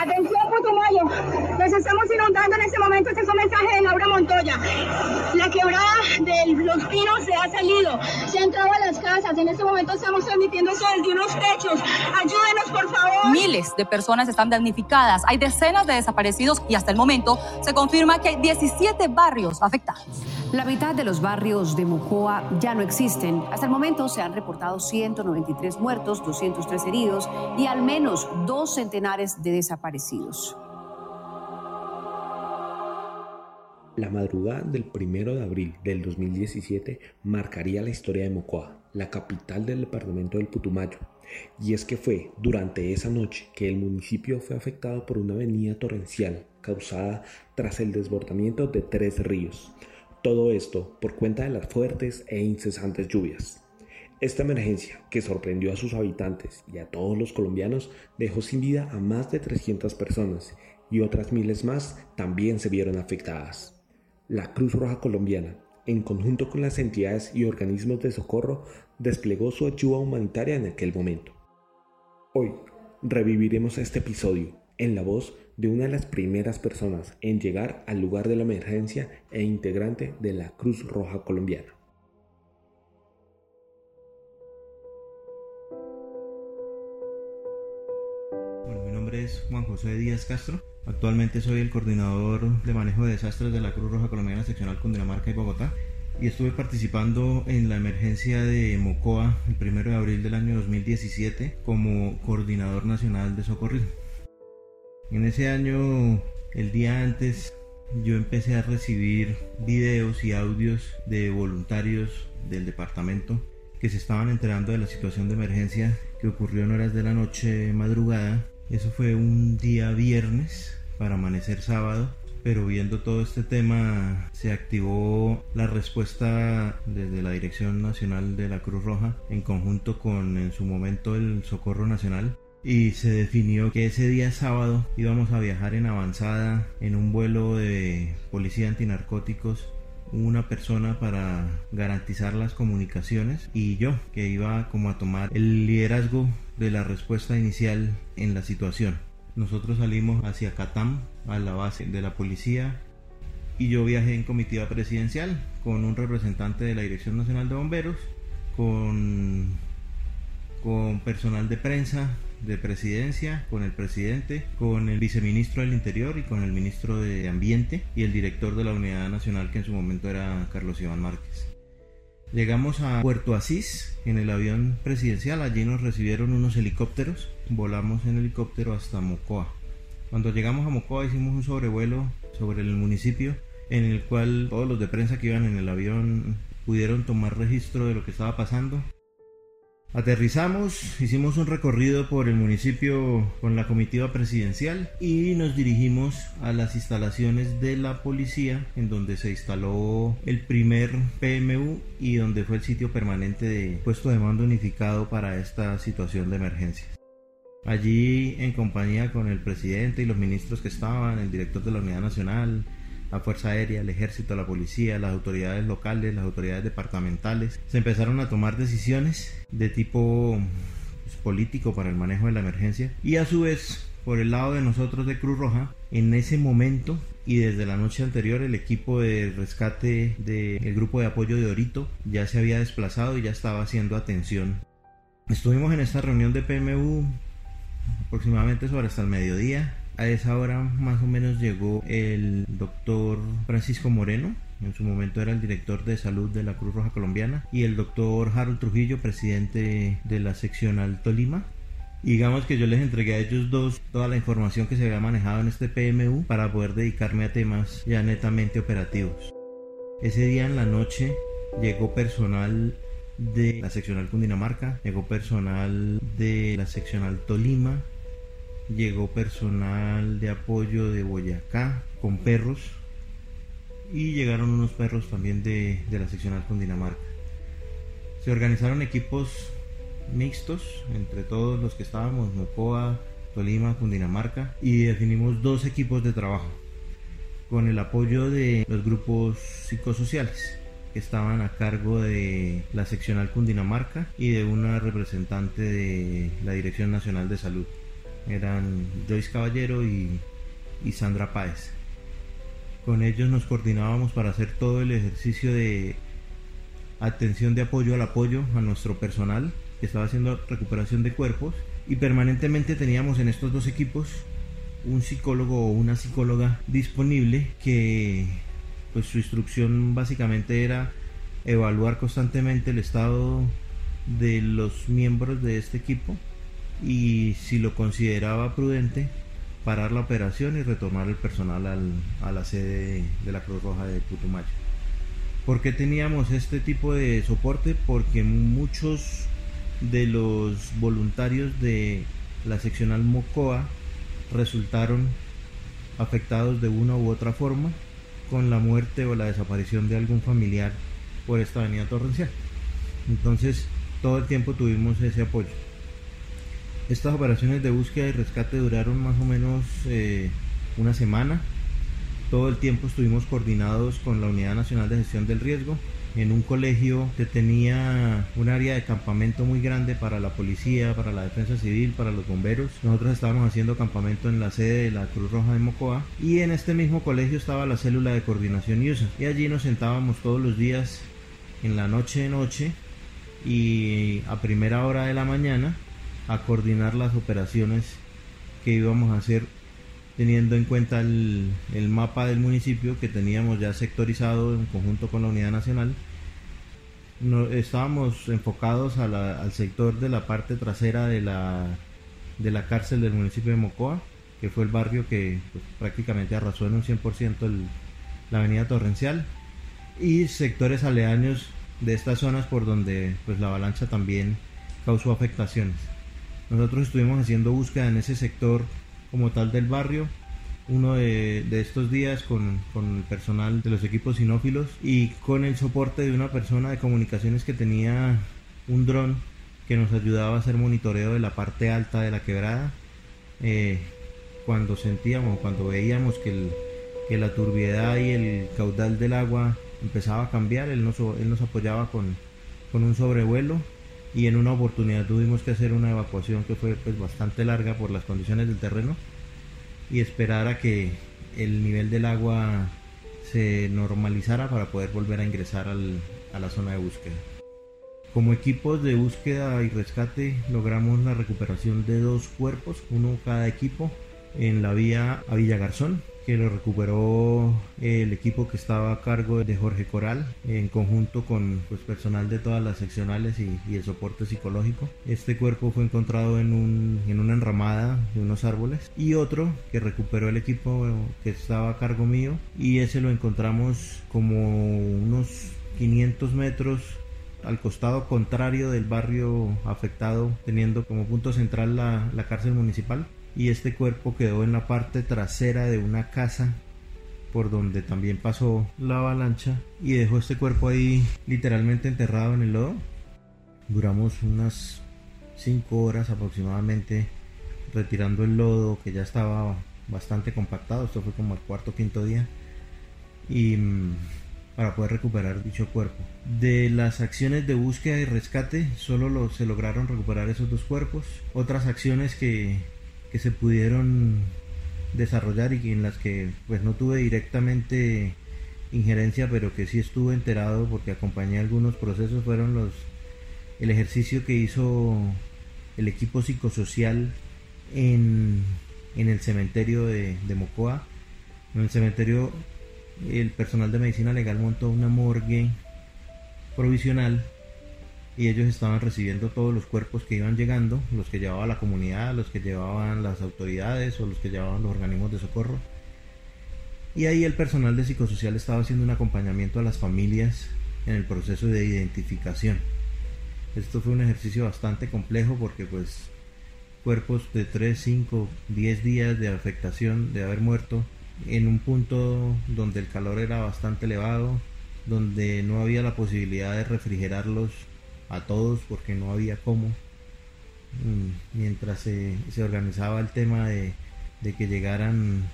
Atención Putumayo, nos estamos inundando en este momento, este es un mensaje de Laura Montoya. La quebrada de los pinos se ha salido, se ha entrado a las casas, en este momento estamos transmitiendo eso desde unos techos. Ayúdenos por favor. Miles de personas están damnificadas, hay decenas de desaparecidos y hasta el momento se confirma que hay 17 barrios afectados. La mitad de los barrios de Mocoa ya no existen. Hasta el momento se han reportado 193 muertos, 203 heridos y al menos dos centenares de desaparecidos. La madrugada del 1 de abril del 2017 marcaría la historia de Mocoa, la capital del departamento del Putumayo. Y es que fue durante esa noche que el municipio fue afectado por una avenida torrencial causada tras el desbordamiento de tres ríos. Todo esto por cuenta de las fuertes e incesantes lluvias. Esta emergencia, que sorprendió a sus habitantes y a todos los colombianos, dejó sin vida a más de 300 personas y otras miles más también se vieron afectadas. La Cruz Roja Colombiana, en conjunto con las entidades y organismos de socorro, desplegó su ayuda humanitaria en aquel momento. Hoy reviviremos este episodio en la voz de una de las primeras personas en llegar al lugar de la emergencia e integrante de la Cruz Roja Colombiana. Juan José Díaz Castro. Actualmente soy el coordinador de manejo de desastres de la Cruz Roja Colombiana seccional Cundinamarca y Bogotá y estuve participando en la emergencia de Mocoa el 1 de abril del año 2017 como coordinador nacional de socorrismo. En ese año, el día antes, yo empecé a recibir videos y audios de voluntarios del departamento que se estaban enterando de la situación de emergencia que ocurrió en horas de la noche madrugada eso fue un día viernes para amanecer sábado, pero viendo todo este tema se activó la respuesta desde la Dirección Nacional de la Cruz Roja en conjunto con en su momento el Socorro Nacional. Y se definió que ese día sábado íbamos a viajar en avanzada en un vuelo de policía antinarcóticos una persona para garantizar las comunicaciones y yo que iba como a tomar el liderazgo de la respuesta inicial en la situación. Nosotros salimos hacia Catam, a la base de la policía, y yo viajé en comitiva presidencial con un representante de la Dirección Nacional de Bomberos, con, con personal de prensa, de presidencia, con el presidente, con el viceministro del Interior y con el ministro de Ambiente y el director de la Unidad Nacional que en su momento era Carlos Iván Márquez. Llegamos a Puerto Asís en el avión presidencial, allí nos recibieron unos helicópteros, volamos en helicóptero hasta Mocoa. Cuando llegamos a Mocoa hicimos un sobrevuelo sobre el municipio en el cual todos los de prensa que iban en el avión pudieron tomar registro de lo que estaba pasando Aterrizamos, hicimos un recorrido por el municipio con la comitiva presidencial y nos dirigimos a las instalaciones de la policía en donde se instaló el primer PMU y donde fue el sitio permanente de puesto de mando unificado para esta situación de emergencia. Allí en compañía con el presidente y los ministros que estaban, el director de la Unidad Nacional, la Fuerza Aérea, el Ejército, la Policía, las autoridades locales, las autoridades departamentales. Se empezaron a tomar decisiones de tipo pues, político para el manejo de la emergencia y a su vez por el lado de nosotros de Cruz Roja, en ese momento y desde la noche anterior el equipo de rescate del grupo de apoyo de Orito ya se había desplazado y ya estaba haciendo atención. Estuvimos en esta reunión de PMU aproximadamente sobre hasta el mediodía a esa hora más o menos llegó el doctor Francisco Moreno, en su momento era el director de salud de la Cruz Roja Colombiana, y el doctor Harold Trujillo, presidente de la sección Tolima. digamos que yo les entregué a ellos dos toda la información que se había manejado en este PMU para poder dedicarme a temas ya netamente operativos. Ese día en la noche llegó personal de la seccional Cundinamarca, llegó personal de la seccional Tolima, llegó personal de apoyo de Boyacá con perros y llegaron unos perros también de, la seccional Cundinamarca. Se organizaron equipos mixtos entre todos los que estábamos, Mocoa, Tolima, Cundinamarca, y definimos dos equipos de trabajo con el apoyo de los grupos psicosociales que estaban a cargo de la seccional Cundinamarca y de una representante de la Dirección Nacional de Salud. Eran Joyce Caballero y, y Sandra Páez. Con ellos nos coordinábamos para hacer todo el ejercicio de atención de apoyo al apoyo a nuestro personal que estaba haciendo recuperación de cuerpos y permanentemente teníamos en estos dos equipos un psicólogo o una psicóloga disponible que pues su instrucción básicamente era evaluar constantemente el estado de los miembros de este equipo y si lo consideraba prudente parar la operación y retornar el personal a la sede de la Cruz Roja de Putumayo. ¿Por qué teníamos este tipo de soporte? Porque muchos de los voluntarios de la seccional Mocoa resultaron afectados de una u otra forma con la muerte o la desaparición de algún familiar por esta avenida torrencial. Entonces, todo el tiempo tuvimos ese apoyo. Estas operaciones de búsqueda y rescate duraron más o menos eh, una semana. Todo el tiempo estuvimos coordinados con la Unidad Nacional de Gestión del Riesgo, en un colegio que tenía un área de campamento muy grande para la policía, para la defensa civil, para los bomberos. Nosotros estábamos haciendo campamento en la sede de la Cruz Roja de Mocoa y en este mismo colegio estaba la célula de coordinación USA y allí nos sentábamos todos los días en la noche de noche y a primera hora de la mañana a coordinar las operaciones que íbamos a hacer teniendo en cuenta el, mapa del municipio que teníamos ya sectorizado en conjunto con la Unidad Nacional. No, estábamos enfocados al sector de la parte trasera de la, de la cárcel del municipio de Mocoa, que fue el barrio que pues, prácticamente arrasó en un 100% la avenida Torrencial, y sectores aledaños de estas zonas por donde pues, la avalancha también causó afectaciones. Nosotros estuvimos haciendo búsqueda en ese sector como tal del barrio. Uno de, estos días con, el personal de los equipos sinófilos y con el soporte de una persona de comunicaciones que tenía un dron que nos ayudaba a hacer monitoreo de la parte alta de la quebrada. Eh, cuando sentíamos, cuando veíamos que, la turbiedad y el caudal del agua empezaba a cambiar, él nos, él nos apoyaba con, con un sobrevuelo y en una oportunidad tuvimos que hacer una evacuación que fue pues, bastante larga por las condiciones del terreno y esperar a que el nivel del agua se normalizara para poder volver a ingresar a la zona de búsqueda. Como equipos de búsqueda y rescate logramos la recuperación de dos cuerpos, uno cada equipo, en la vía a Villa Garzón, que lo recuperó el equipo que estaba a cargo de Jorge Coral en conjunto con pues, personal de todas las seccionales y, el soporte psicológico. Este cuerpo fue encontrado en, un, en una enramada de unos árboles y otro que recuperó el equipo que estaba a cargo mío y ese lo encontramos como unos 500 metros al costado contrario del barrio afectado, teniendo como punto central la, la cárcel municipal y este cuerpo quedó en la parte trasera de una casa por donde también pasó la avalancha y dejó este cuerpo ahí literalmente enterrado en el lodo. Duramos unas 5 horas aproximadamente retirando el lodo que ya estaba bastante compactado, esto fue como el cuarto o quinto día y mm, para poder recuperar dicho cuerpo. De las acciones de búsqueda y rescate solo se lograron recuperar esos dos cuerpos. Otras acciones que que se pudieron desarrollar y en las que pues no tuve directamente injerencia pero que sí estuve enterado porque acompañé algunos procesos fueron los el ejercicio que hizo el equipo psicosocial en, en el cementerio de, de Mocoa. En el cementerio el personal de medicina legal montó una morgue provisional y ellos estaban recibiendo todos los cuerpos que iban llegando, los que llevaba la comunidad, los que llevaban las autoridades o los que llevaban los organismos de socorro. Y ahí el personal de psicosocial estaba haciendo un acompañamiento a las familias en el proceso de identificación. Esto fue un ejercicio bastante complejo porque pues cuerpos de 3, 5, 10 días de afectación, de haber muerto, en un punto donde el calor era bastante elevado, donde no había la posibilidad de refrigerarlos a todos porque no había cómo. Mm, mientras se, organizaba el tema de, que llegaran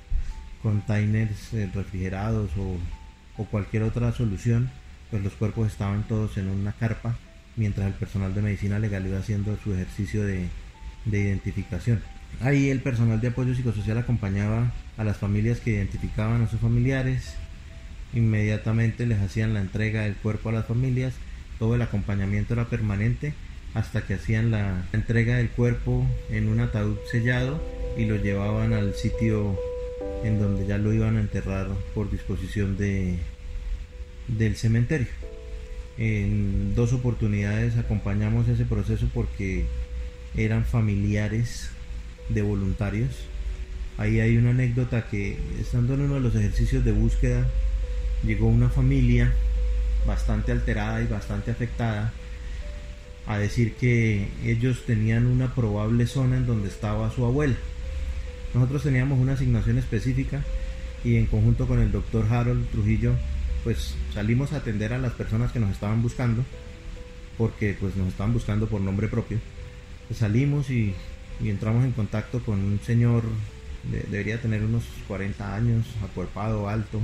containers eh, refrigerados o, cualquier otra solución, pues los cuerpos estaban todos en una carpa mientras el personal de medicina legal iba haciendo su ejercicio de, identificación. Ahí el personal de apoyo psicosocial acompañaba a las familias que identificaban a sus familiares, inmediatamente les hacían la entrega del cuerpo a las familias, todo el acompañamiento era permanente hasta que hacían la entrega del cuerpo en un ataúd sellado y lo llevaban al sitio en donde ya lo iban a enterrar por disposición de, del cementerio. En dos oportunidades acompañamos ese proceso porque eran familiares de voluntarios. Ahí hay una anécdota que estando en uno de los ejercicios de búsqueda llegó una familia bastante alterada y bastante afectada a decir que ellos tenían una probable zona en donde estaba su abuela. Nosotros teníamos una asignación específica y en conjunto con el doctor Harold Trujillo pues salimos a atender a las personas que nos estaban buscando porque pues nos estaban buscando por nombre propio. Salimos y, entramos en contacto con un señor, debería tener unos 40 años, acuerpado, alto.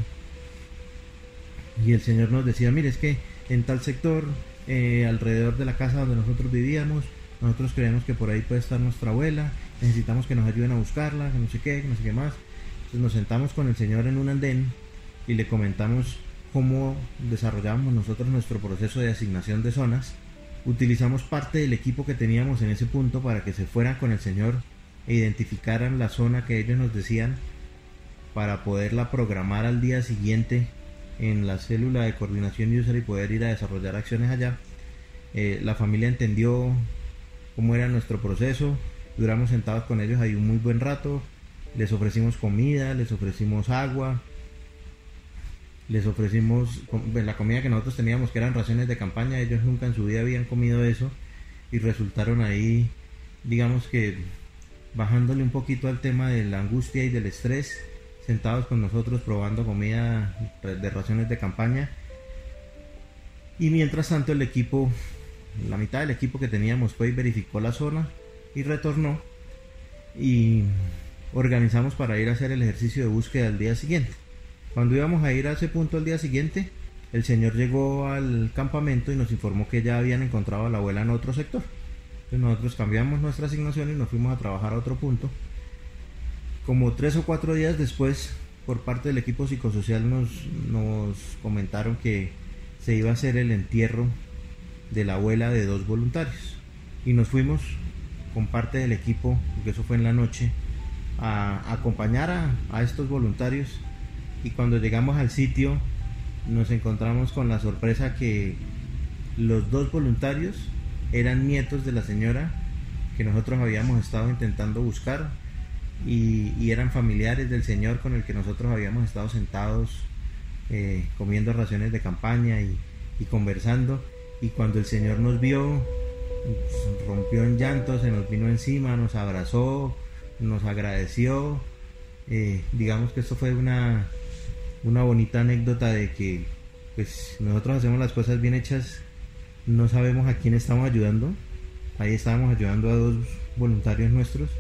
Y el señor nos decía, mire, es que en tal sector, eh, alrededor de la casa donde nosotros vivíamos, nosotros creemos que por ahí puede estar nuestra abuela, necesitamos que nos ayuden a buscarla, que no sé qué, que no sé qué más. Entonces nos sentamos con el señor en un andén y le comentamos cómo desarrollamos nosotros nuestro proceso de asignación de zonas. Utilizamos parte del equipo que teníamos en ese punto para que se fueran con el señor e identificaran la zona que ellos nos decían para poderla programar al día siguiente en la célula de coordinación user y poder ir a desarrollar acciones allá. Eh, la familia entendió cómo era nuestro proceso, duramos sentados con ellos ahí un muy buen rato, les ofrecimos comida, les ofrecimos agua, les ofrecimos pues, la comida que nosotros teníamos, que eran raciones de campaña, ellos nunca en su vida habían comido eso y resultaron ahí, digamos que bajándole un poquito al tema de la angustia y del estrés, sentados con nosotros probando comida de raciones de campaña. Y mientras tanto el equipo, la mitad del equipo que teníamos fue y verificó la zona y retornó y organizamos para ir a hacer el ejercicio de búsqueda al día siguiente. Cuando íbamos a ir a ese punto al día siguiente, el señor llegó al campamento y nos informó que ya habían encontrado a la abuela en otro sector. Entonces nosotros cambiamos nuestra asignación y nos fuimos a trabajar a otro punto. Como tres o cuatro días después, por parte del equipo psicosocial nos, comentaron que se iba a hacer el entierro de la abuela de dos voluntarios. Y nos fuimos con parte del equipo, porque eso fue en la noche, a acompañar a, a estos voluntarios y cuando llegamos al sitio nos encontramos con la sorpresa que los dos voluntarios eran nietos de la señora que nosotros habíamos estado intentando buscar y, eran familiares del señor con el que nosotros habíamos estado sentados eh, comiendo raciones de campaña y, conversando y cuando el señor nos vio rompió en llanto, se nos vino encima, nos abrazó, nos agradeció. Eh, digamos que esto fue una, una bonita anécdota de que pues nosotros hacemos las cosas bien hechas, no sabemos a quién estamos ayudando. Ahí estábamos ayudando a dos voluntarios nuestros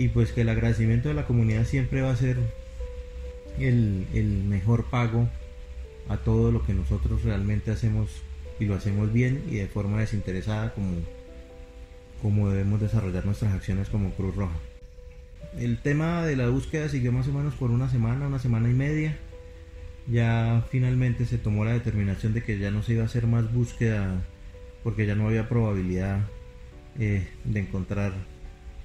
y pues que el agradecimiento de la comunidad siempre va a ser el, el mejor pago a todo lo que nosotros realmente hacemos y lo hacemos bien y de forma desinteresada como, como debemos desarrollar nuestras acciones como Cruz Roja. El tema de la búsqueda siguió más o menos por una semana, una semana y media ya finalmente se tomó la determinación de que ya no se iba a hacer más búsqueda porque ya no había probabilidad eh, de encontrar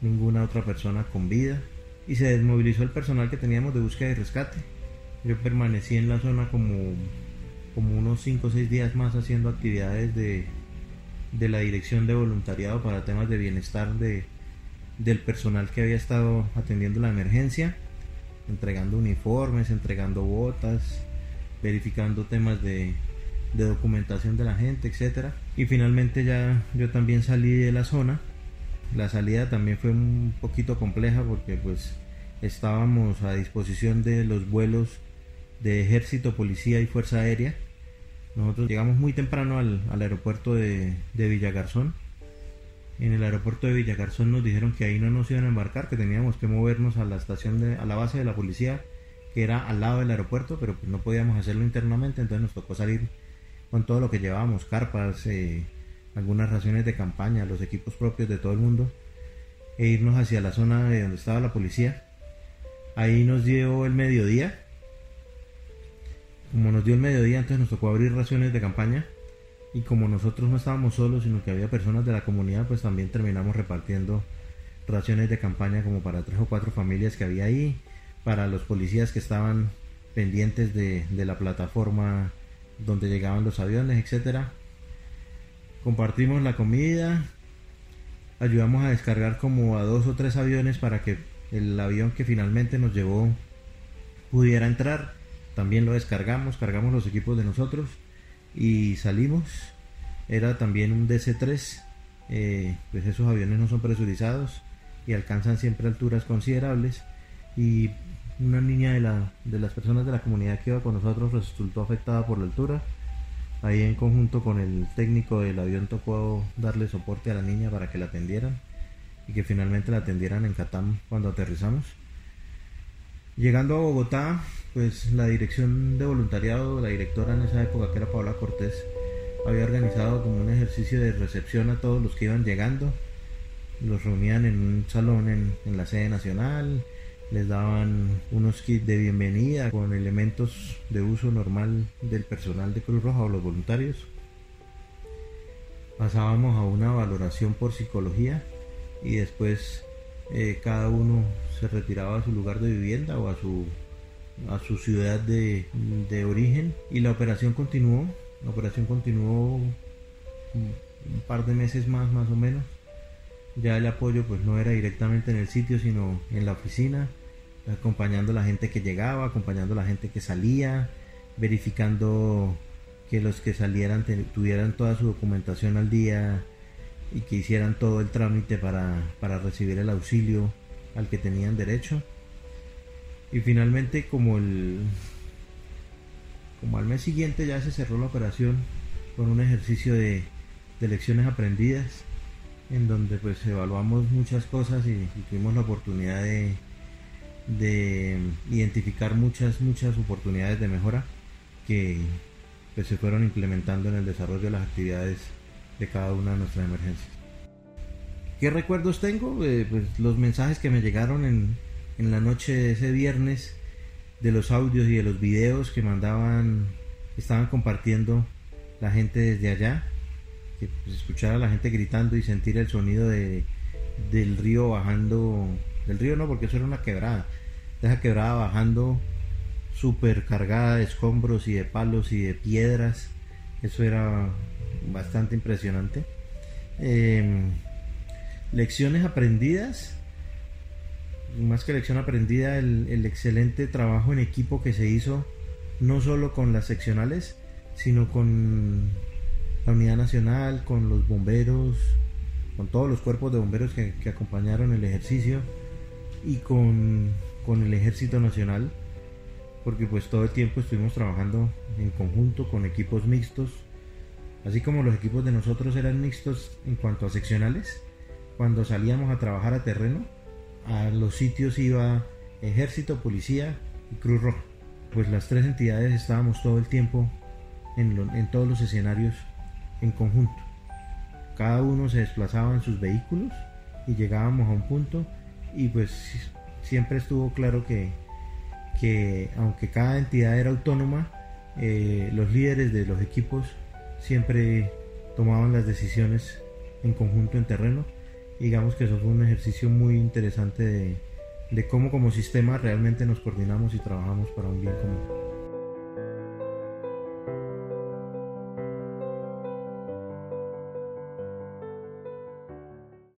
ninguna otra persona con vida y se desmovilizó el personal que teníamos de búsqueda y rescate. Yo permanecí en la zona como, como unos 5 o 6 días más haciendo actividades de, de la dirección de voluntariado para temas de bienestar de, del personal que había estado atendiendo la emergencia, entregando uniformes, entregando botas, verificando temas de, documentación de la gente, etcétera. Y finalmente ya yo también salí de la zona. La salida también fue un poquito compleja porque pues estábamos a disposición de los vuelos de ejército, policía y fuerza aérea. Nosotros llegamos muy temprano al, aeropuerto de, de, Villagarzón. En el aeropuerto de Villagarzón nos dijeron que ahí no nos iban a embarcar, que teníamos que movernos a la estación de, a la base de la policía que era al lado del aeropuerto, pero pues no podíamos hacerlo internamente, entonces nos tocó salir con todo lo que llevábamos, carpas, eh, algunas raciones de campaña, los equipos propios de todo el mundo. e irnos hacia la zona de donde estaba la policía. Ahí nos dio el mediodía. Como nos dio el mediodía, entonces nos tocó abrir raciones de campaña. Y como nosotros no estábamos solos, sino que había personas de la comunidad, pues también terminamos repartiendo raciones de campaña como para tres o cuatro familias que había ahí, para los policías que estaban pendientes de, de la plataforma donde llegaban los aviones, etcétera. Compartimos la comida, ayudamos a descargar como a dos o tres aviones para que el avión que finalmente nos llevó pudiera entrar. También lo descargamos, cargamos los equipos de nosotros y salimos. Era también un DC-3, eh, pues esos aviones no son presurizados y alcanzan siempre alturas considerables. Y una niña de, la, de las personas de la comunidad que iba con nosotros resultó afectada por la altura Ahí en conjunto con el técnico del avión tocó darle soporte a la niña para que la atendieran y que finalmente la atendieran en Catam cuando aterrizamos. Llegando a Bogotá, pues la dirección de voluntariado, la directora en esa época que era Paola Cortés, había organizado como un ejercicio de recepción a todos los que iban llegando. Los reunían en un salón en la sede nacional, les daban unos kits de bienvenida con elementos de uso normal del personal de Cruz Roja o los voluntarios. Pasábamos a una valoración por psicología y después eh, cada uno se retiraba a su lugar de vivienda o a su, a su ciudad de, de origen y la operación continuó. La operación continuó un par de meses más más o menos ya el apoyo pues no era directamente en el sitio sino en la oficina acompañando a la gente que llegaba acompañando a la gente que salía verificando que los que salieran tuvieran toda su documentación al día y que hicieran todo el trámite para, para recibir el auxilio al que tenían derecho. Y finalmente como el como al mes siguiente ya se cerró la operación con un ejercicio de, de lecciones aprendidas en donde pues evaluamos muchas cosas y, tuvimos la oportunidad de, de, identificar muchas, muchas oportunidades de mejora que pues, se fueron implementando en el desarrollo de las actividades de cada una de nuestras emergencias. ¿Qué recuerdos tengo? Eh, pues los mensajes que me llegaron en, en la noche de ese viernes de los audios y de los videos que mandaban, estaban compartiendo la gente desde allá pues, escuchar a la gente gritando y sentir el sonido de, del río bajando, del río no, porque eso era una quebrada, esa quebrada bajando súper cargada de escombros y de palos y de piedras, eso era bastante impresionante. Em, lecciones aprendidas, más que lección aprendida, el, el excelente trabajo en equipo que se hizo, no solo con las seccionales, sino con la Unidad Nacional, con los bomberos, con todos los cuerpos de bomberos que, acompañaron el ejercicio y con, el Ejército Nacional, porque pues todo el tiempo estuvimos trabajando en conjunto con equipos mixtos, así como los equipos de nosotros eran mixtos en cuanto a seccionales, cuando salíamos a trabajar a terreno, a los sitios iba ejército, policía y Cruz Roja. Pues las tres entidades estábamos todo el tiempo en, en todos los escenarios en conjunto. Cada uno se desplazaba en sus vehículos y llegábamos a un punto y pues siempre estuvo claro que, que aunque cada entidad era autónoma, eh, los líderes de los equipos siempre tomaban las decisiones en conjunto en terreno. Digamos que eso fue un ejercicio muy interesante de, de cómo como sistema realmente nos coordinamos y trabajamos para un bien común.